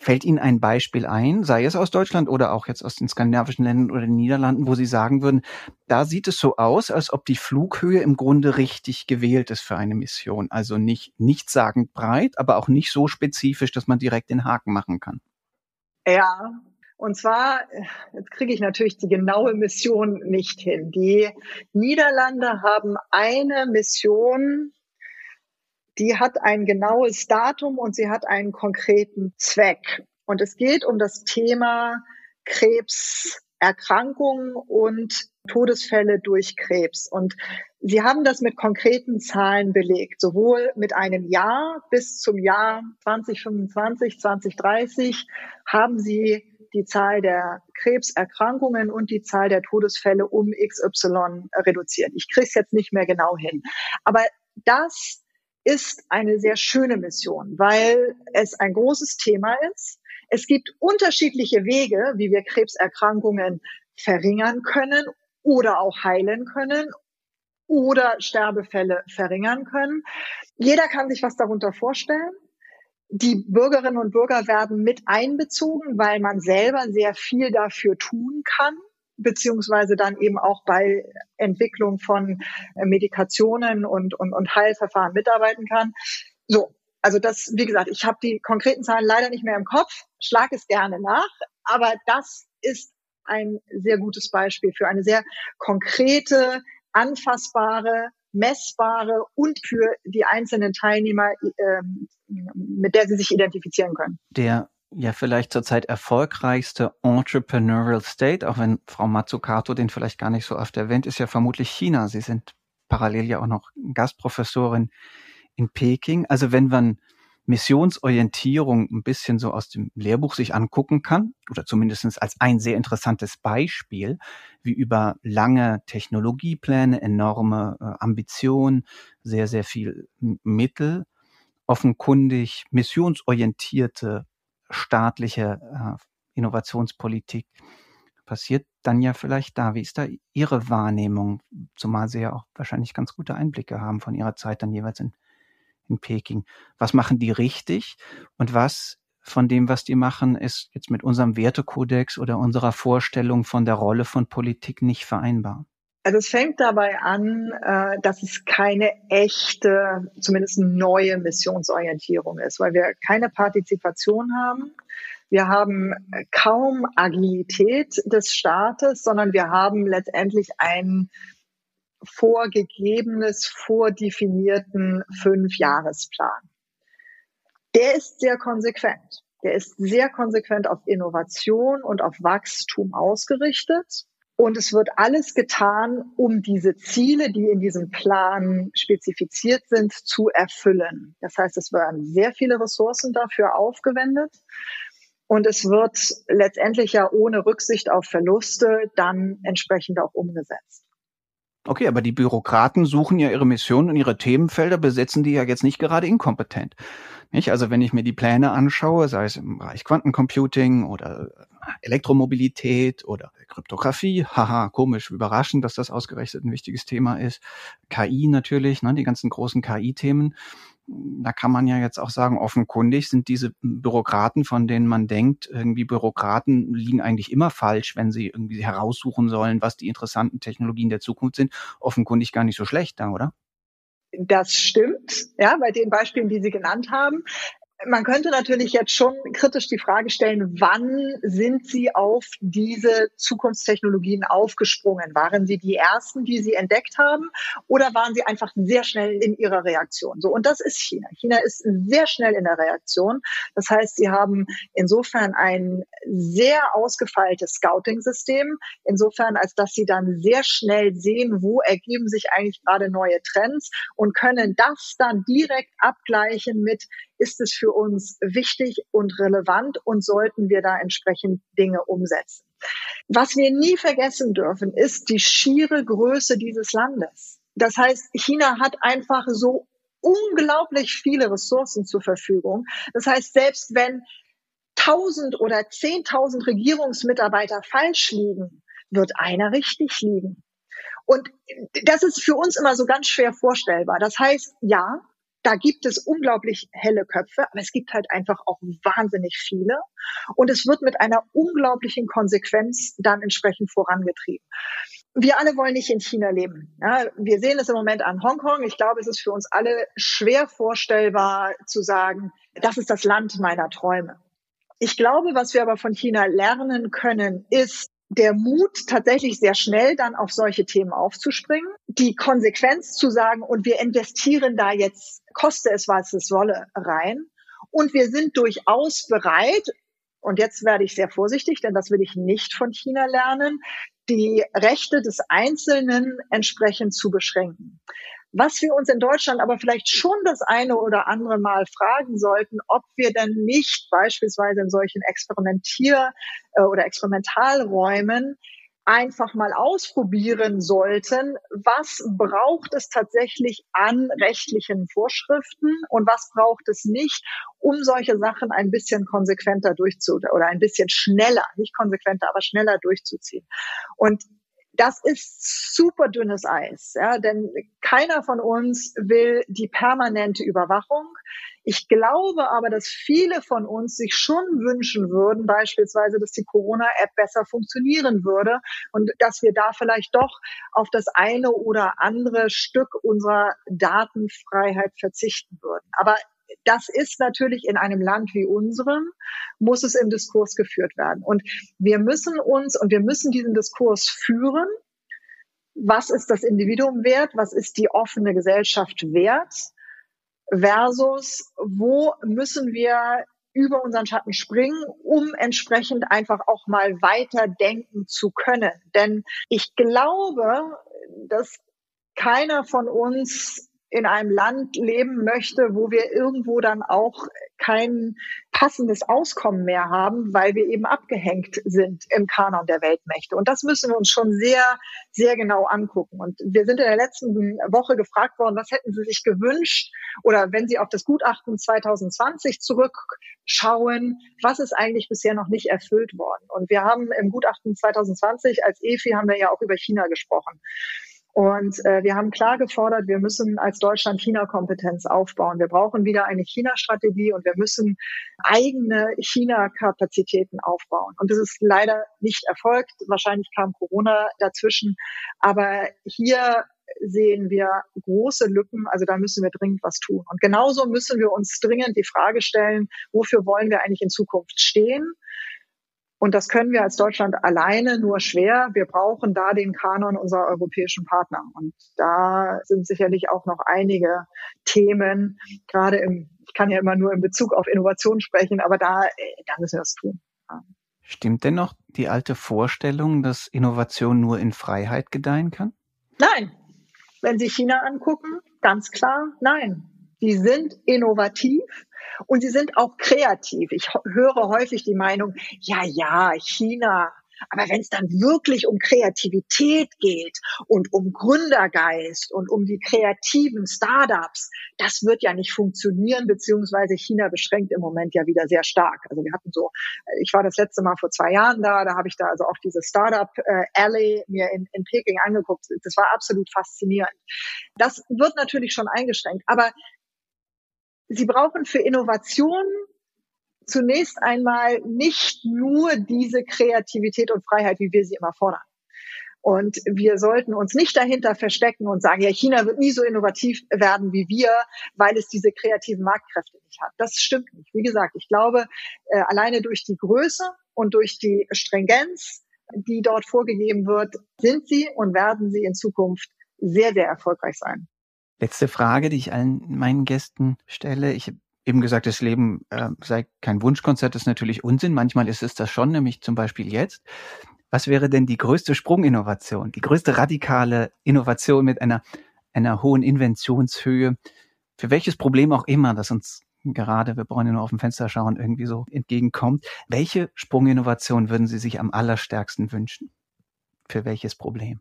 Fällt Ihnen ein Beispiel ein, sei es aus Deutschland oder auch jetzt aus den skandinavischen Ländern oder den Niederlanden, wo Sie sagen würden, da sieht es so aus, als ob die Flughöhe im Grunde richtig gewählt ist für eine Mission. Also nicht nichtssagend breit, aber auch nicht so spezifisch, dass man direkt den Haken machen kann.
Ja, und zwar, jetzt kriege ich natürlich die genaue Mission nicht hin. Die Niederlande haben eine Mission, die hat ein genaues Datum und sie hat einen konkreten Zweck. Und es geht um das Thema Krebserkrankungen und Todesfälle durch Krebs. Und Sie haben das mit konkreten Zahlen belegt, sowohl mit einem Jahr bis zum Jahr 2025, 2030 haben Sie die Zahl der Krebserkrankungen und die Zahl der Todesfälle um XY reduziert. Ich kriege es jetzt nicht mehr genau hin. Aber das ist eine sehr schöne Mission, weil es ein großes Thema ist. Es gibt unterschiedliche Wege, wie wir Krebserkrankungen verringern können oder auch heilen können oder Sterbefälle verringern können. Jeder kann sich was darunter vorstellen. Die Bürgerinnen und Bürger werden mit einbezogen, weil man selber sehr viel dafür tun kann beziehungsweise dann eben auch bei Entwicklung von äh, Medikationen und, und, und Heilverfahren mitarbeiten kann. So, also das, wie gesagt, ich habe die konkreten Zahlen leider nicht mehr im Kopf, schlag es gerne nach, aber das ist ein sehr gutes Beispiel für eine sehr konkrete, anfassbare, messbare und für die einzelnen Teilnehmer, ähm, mit der sie sich identifizieren können.
Der ja vielleicht zurzeit erfolgreichste Entrepreneurial State, auch wenn Frau Mazzucato den vielleicht gar nicht so oft erwähnt, ist ja vermutlich China. Sie sind parallel ja auch noch Gastprofessorin in Peking. Also wenn man Missionsorientierung ein bisschen so aus dem Lehrbuch sich angucken kann, oder zumindest als ein sehr interessantes Beispiel, wie über lange Technologiepläne, enorme äh, Ambition, sehr, sehr viel Mittel, offenkundig missionsorientierte staatliche äh, Innovationspolitik passiert dann ja vielleicht da. Wie ist da Ihre Wahrnehmung? Zumal Sie ja auch wahrscheinlich ganz gute Einblicke haben von Ihrer Zeit dann jeweils in in Peking. Was machen die richtig und was von dem, was die machen, ist jetzt mit unserem Wertekodex oder unserer Vorstellung von der Rolle von Politik nicht vereinbar?
Also es fängt dabei an, äh, dass es keine echte, zumindest neue Missionsorientierung ist, weil wir keine Partizipation haben. Wir haben kaum Agilität des Staates, sondern wir haben letztendlich einen vorgegebenes, vordefinierten Fünfjahresplan. Der ist sehr konsequent. Der ist sehr konsequent auf Innovation und auf Wachstum ausgerichtet. Und es wird alles getan, um diese Ziele, die in diesem Plan spezifiziert sind, zu erfüllen. Das heißt, es werden sehr viele Ressourcen dafür aufgewendet. Und es wird letztendlich ja ohne Rücksicht auf Verluste dann entsprechend auch umgesetzt.
Okay, aber die Bürokraten suchen ja ihre Mission und ihre Themenfelder, besetzen die ja jetzt nicht gerade inkompetent. Nicht? Also wenn ich mir die Pläne anschaue, sei es im Bereich Quantencomputing oder Elektromobilität oder Kryptographie, haha, komisch, überraschend, dass das ausgerechnet ein wichtiges Thema ist. KI natürlich, ne, die ganzen großen KI-Themen da kann man ja jetzt auch sagen, offenkundig sind diese Bürokraten, von denen man denkt, irgendwie Bürokraten liegen eigentlich immer falsch, wenn sie irgendwie heraussuchen sollen, was die interessanten Technologien der Zukunft sind, offenkundig gar nicht so schlecht da, oder?
Das stimmt, ja, bei den Beispielen, die Sie genannt haben. Man könnte natürlich jetzt schon kritisch die Frage stellen, wann sind Sie auf diese Zukunftstechnologien aufgesprungen? Waren Sie die ersten, die Sie entdeckt haben oder waren Sie einfach sehr schnell in Ihrer Reaktion? So, und das ist China. China ist sehr schnell in der Reaktion. Das heißt, Sie haben insofern ein sehr ausgefeiltes Scouting-System, insofern als dass Sie dann sehr schnell sehen, wo ergeben sich eigentlich gerade neue Trends und können das dann direkt abgleichen mit ist es für uns wichtig und relevant und sollten wir da entsprechend Dinge umsetzen. Was wir nie vergessen dürfen, ist die schiere Größe dieses Landes. Das heißt, China hat einfach so unglaublich viele Ressourcen zur Verfügung. Das heißt, selbst wenn tausend oder zehntausend Regierungsmitarbeiter falsch liegen, wird einer richtig liegen. Und das ist für uns immer so ganz schwer vorstellbar. Das heißt, ja, da gibt es unglaublich helle Köpfe, aber es gibt halt einfach auch wahnsinnig viele. Und es wird mit einer unglaublichen Konsequenz dann entsprechend vorangetrieben. Wir alle wollen nicht in China leben. Ja, wir sehen es im Moment an Hongkong. Ich glaube, es ist für uns alle schwer vorstellbar zu sagen, das ist das Land meiner Träume. Ich glaube, was wir aber von China lernen können, ist, der Mut, tatsächlich sehr schnell dann auf solche Themen aufzuspringen, die Konsequenz zu sagen, und wir investieren da jetzt, koste es, was es wolle, rein. Und wir sind durchaus bereit, und jetzt werde ich sehr vorsichtig, denn das will ich nicht von China lernen, die Rechte des Einzelnen entsprechend zu beschränken. Was wir uns in Deutschland aber vielleicht schon das eine oder andere Mal fragen sollten, ob wir denn nicht beispielsweise in solchen Experimentier- äh, oder Experimentalräumen einfach mal ausprobieren sollten, was braucht es tatsächlich an rechtlichen Vorschriften und was braucht es nicht, um solche Sachen ein bisschen konsequenter durchzuziehen oder ein bisschen schneller, nicht konsequenter, aber schneller durchzuziehen. Und das ist super dünnes Eis, ja, denn keiner von uns will die permanente Überwachung. Ich glaube aber, dass viele von uns sich schon wünschen würden, beispielsweise, dass die Corona-App besser funktionieren würde und dass wir da vielleicht doch auf das eine oder andere Stück unserer Datenfreiheit verzichten würden. Aber das ist natürlich in einem Land wie unserem, muss es im Diskurs geführt werden. Und wir müssen uns und wir müssen diesen Diskurs führen. Was ist das Individuum wert? Was ist die offene Gesellschaft wert? Versus, wo müssen wir über unseren Schatten springen, um entsprechend einfach auch mal weiter denken zu können. Denn ich glaube, dass keiner von uns in einem Land leben möchte, wo wir irgendwo dann auch kein passendes Auskommen mehr haben, weil wir eben abgehängt sind im Kanon der Weltmächte. Und das müssen wir uns schon sehr, sehr genau angucken. Und wir sind in der letzten Woche gefragt worden, was hätten Sie sich gewünscht? Oder wenn Sie auf das Gutachten 2020 zurückschauen, was ist eigentlich bisher noch nicht erfüllt worden? Und wir haben im Gutachten 2020 als EFI haben wir ja auch über China gesprochen. Und äh, wir haben klar gefordert, wir müssen als Deutschland China-Kompetenz aufbauen. Wir brauchen wieder eine China-Strategie und wir müssen eigene China-Kapazitäten aufbauen. Und das ist leider nicht erfolgt. Wahrscheinlich kam Corona dazwischen. Aber hier sehen wir große Lücken. Also da müssen wir dringend was tun. Und genauso müssen wir uns dringend die Frage stellen, wofür wollen wir eigentlich in Zukunft stehen? Und das können wir als Deutschland alleine nur schwer. Wir brauchen da den Kanon unserer europäischen Partner. Und da sind sicherlich auch noch einige Themen, gerade im, ich kann ja immer nur in Bezug auf Innovation sprechen, aber da, äh, da müssen wir das tun.
Stimmt denn noch die alte Vorstellung, dass Innovation nur in Freiheit gedeihen kann?
Nein. Wenn Sie China angucken, ganz klar, nein. Die sind innovativ und sie sind auch kreativ. Ich höre häufig die Meinung, ja, ja, China, aber wenn es dann wirklich um Kreativität geht und um Gründergeist und um die kreativen Startups, das wird ja nicht funktionieren, beziehungsweise China beschränkt im Moment ja wieder sehr stark. Also wir hatten so, ich war das letzte Mal vor zwei Jahren da, da habe ich da also auch diese Startup äh, Alley mir in, in Peking angeguckt. Das war absolut faszinierend. Das wird natürlich schon eingeschränkt, aber Sie brauchen für Innovation zunächst einmal nicht nur diese Kreativität und Freiheit, wie wir sie immer fordern. Und wir sollten uns nicht dahinter verstecken und sagen, ja, China wird nie so innovativ werden wie wir, weil es diese kreativen Marktkräfte nicht hat. Das stimmt nicht. Wie gesagt, ich glaube, äh, alleine durch die Größe und durch die Stringenz, die dort vorgegeben wird, sind sie und werden sie in Zukunft sehr, sehr erfolgreich sein.
Letzte Frage, die ich allen meinen Gästen stelle. Ich habe eben gesagt, das Leben äh, sei kein Wunschkonzert, das ist natürlich Unsinn. Manchmal ist es das schon, nämlich zum Beispiel jetzt. Was wäre denn die größte Sprunginnovation, die größte radikale Innovation mit einer, einer hohen Inventionshöhe, für welches Problem auch immer, das uns gerade, wir brauchen ja nur auf dem Fenster schauen, irgendwie so entgegenkommt. Welche Sprunginnovation würden Sie sich am allerstärksten wünschen? Für welches Problem?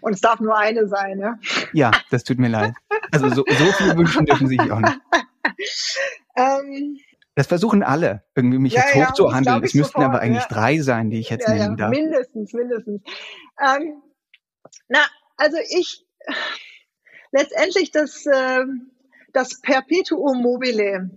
Und es darf nur eine sein, ja?
Ja, das tut mir leid. Also so, so viele wünschen dürfen sich auch nicht. Ähm, das versuchen alle, irgendwie mich ja, jetzt hochzuhandeln. Ja, es müssten sofort, aber eigentlich ja. drei sein, die ich jetzt nennen darf.
Mindestens, mindestens. Ähm, na, also ich letztendlich das, äh, das Perpetuum mobile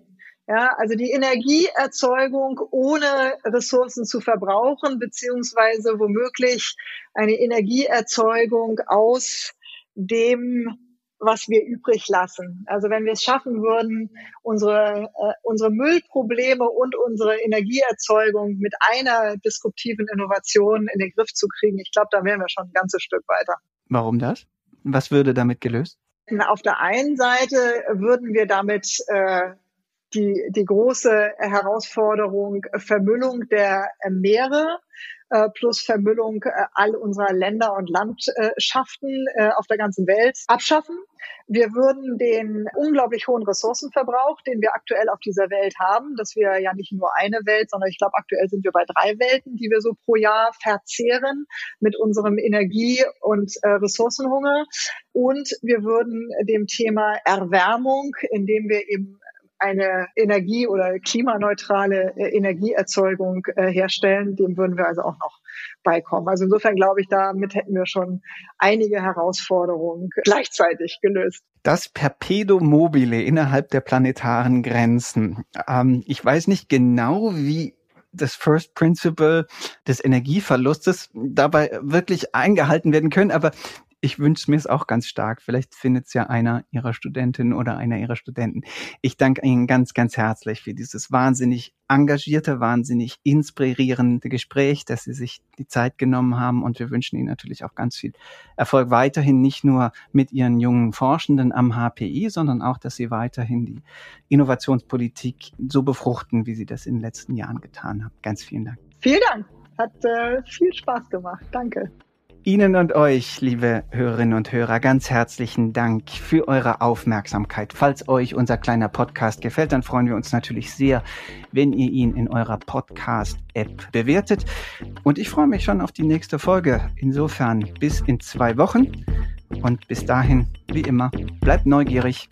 ja, also die Energieerzeugung ohne Ressourcen zu verbrauchen, beziehungsweise womöglich eine Energieerzeugung aus dem, was wir übrig lassen. Also wenn wir es schaffen würden, unsere, äh, unsere Müllprobleme und unsere Energieerzeugung mit einer disruptiven Innovation in den Griff zu kriegen, ich glaube, da wären wir schon ein ganzes Stück weiter.
Warum das? Was würde damit gelöst?
Auf der einen Seite würden wir damit äh, die, die große Herausforderung Vermüllung der Meere äh, plus Vermüllung äh, all unserer Länder und Landschaften äh, auf der ganzen Welt abschaffen. Wir würden den unglaublich hohen Ressourcenverbrauch, den wir aktuell auf dieser Welt haben, dass wir ja nicht nur eine Welt, sondern ich glaube, aktuell sind wir bei drei Welten, die wir so pro Jahr verzehren mit unserem Energie- und äh, Ressourcenhunger. Und wir würden dem Thema Erwärmung, indem wir eben eine Energie- oder klimaneutrale äh, Energieerzeugung äh, herstellen. Dem würden wir also auch noch beikommen. Also insofern glaube ich, damit hätten wir schon einige Herausforderungen gleichzeitig gelöst.
Das Perpetuum mobile innerhalb der planetaren Grenzen. Ähm, ich weiß nicht genau, wie das First Principle des Energieverlustes dabei wirklich eingehalten werden können, aber ich wünsche mir es auch ganz stark. Vielleicht findet es ja einer Ihrer Studentinnen oder einer Ihrer Studenten. Ich danke Ihnen ganz, ganz herzlich für dieses wahnsinnig engagierte, wahnsinnig inspirierende Gespräch, dass Sie sich die Zeit genommen haben. Und wir wünschen Ihnen natürlich auch ganz viel Erfolg weiterhin, nicht nur mit Ihren jungen Forschenden am HPI, sondern auch, dass Sie weiterhin die Innovationspolitik so befruchten, wie Sie das in den letzten Jahren getan haben. Ganz vielen Dank.
Vielen Dank. Hat äh, viel Spaß gemacht. Danke.
Ihnen und euch, liebe Hörerinnen und Hörer, ganz herzlichen Dank für eure Aufmerksamkeit. Falls euch unser kleiner Podcast gefällt, dann freuen wir uns natürlich sehr, wenn ihr ihn in eurer Podcast-App bewertet. Und ich freue mich schon auf die nächste Folge. Insofern bis in zwei Wochen. Und bis dahin, wie immer, bleibt neugierig.